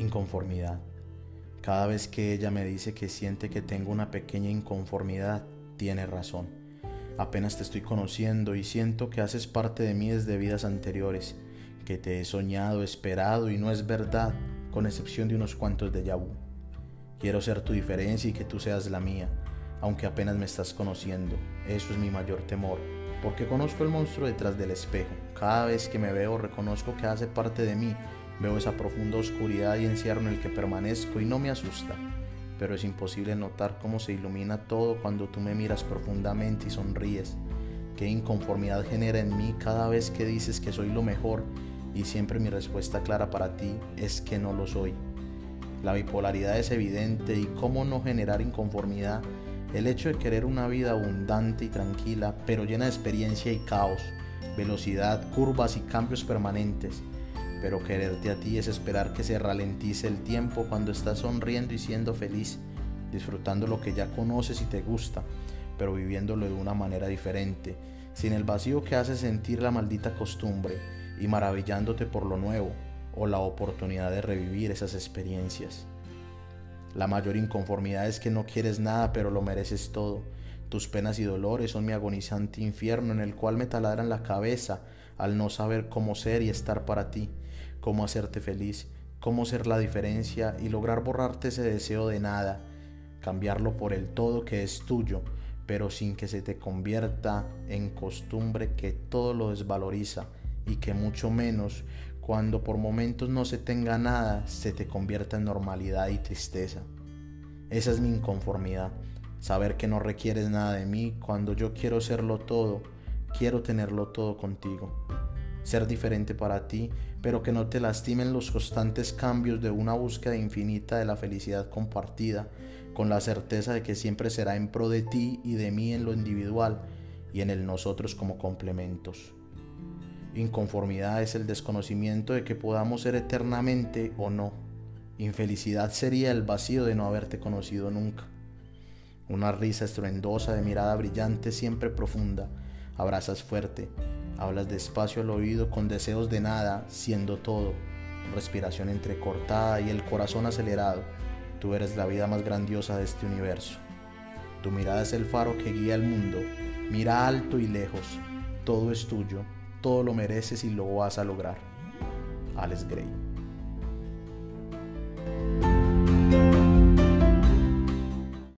Inconformidad. Cada vez que ella me dice que siente que tengo una pequeña inconformidad, tiene razón. Apenas te estoy conociendo y siento que haces parte de mí desde vidas anteriores, que te he soñado, esperado y no es verdad, con excepción de unos cuantos de vu. Quiero ser tu diferencia y que tú seas la mía, aunque apenas me estás conociendo. Eso es mi mayor temor, porque conozco el monstruo detrás del espejo. Cada vez que me veo reconozco que hace parte de mí Veo esa profunda oscuridad y encierro en el que permanezco y no me asusta, pero es imposible notar cómo se ilumina todo cuando tú me miras profundamente y sonríes. Qué inconformidad genera en mí cada vez que dices que soy lo mejor y siempre mi respuesta clara para ti es que no lo soy. La bipolaridad es evidente y cómo no generar inconformidad. El hecho de querer una vida abundante y tranquila, pero llena de experiencia y caos, velocidad, curvas y cambios permanentes pero quererte a ti es esperar que se ralentice el tiempo cuando estás sonriendo y siendo feliz, disfrutando lo que ya conoces y te gusta, pero viviéndolo de una manera diferente, sin el vacío que hace sentir la maldita costumbre y maravillándote por lo nuevo o la oportunidad de revivir esas experiencias. La mayor inconformidad es que no quieres nada pero lo mereces todo. Tus penas y dolores son mi agonizante infierno en el cual me taladran la cabeza al no saber cómo ser y estar para ti cómo hacerte feliz, cómo ser la diferencia y lograr borrarte ese deseo de nada, cambiarlo por el todo que es tuyo, pero sin que se te convierta en costumbre que todo lo desvaloriza y que mucho menos cuando por momentos no se tenga nada se te convierta en normalidad y tristeza. Esa es mi inconformidad, saber que no requieres nada de mí cuando yo quiero serlo todo, quiero tenerlo todo contigo ser diferente para ti, pero que no te lastimen los constantes cambios de una búsqueda infinita de la felicidad compartida, con la certeza de que siempre será en pro de ti y de mí en lo individual y en el nosotros como complementos. Inconformidad es el desconocimiento de que podamos ser eternamente o no. Infelicidad sería el vacío de no haberte conocido nunca. Una risa estruendosa de mirada brillante siempre profunda. Abrazas fuerte, Hablas despacio al oído con deseos de nada, siendo todo. Respiración entrecortada y el corazón acelerado. Tú eres la vida más grandiosa de este universo. Tu mirada es el faro que guía el mundo. Mira alto y lejos. Todo es tuyo. Todo lo mereces y lo vas a lograr. Alex Gray.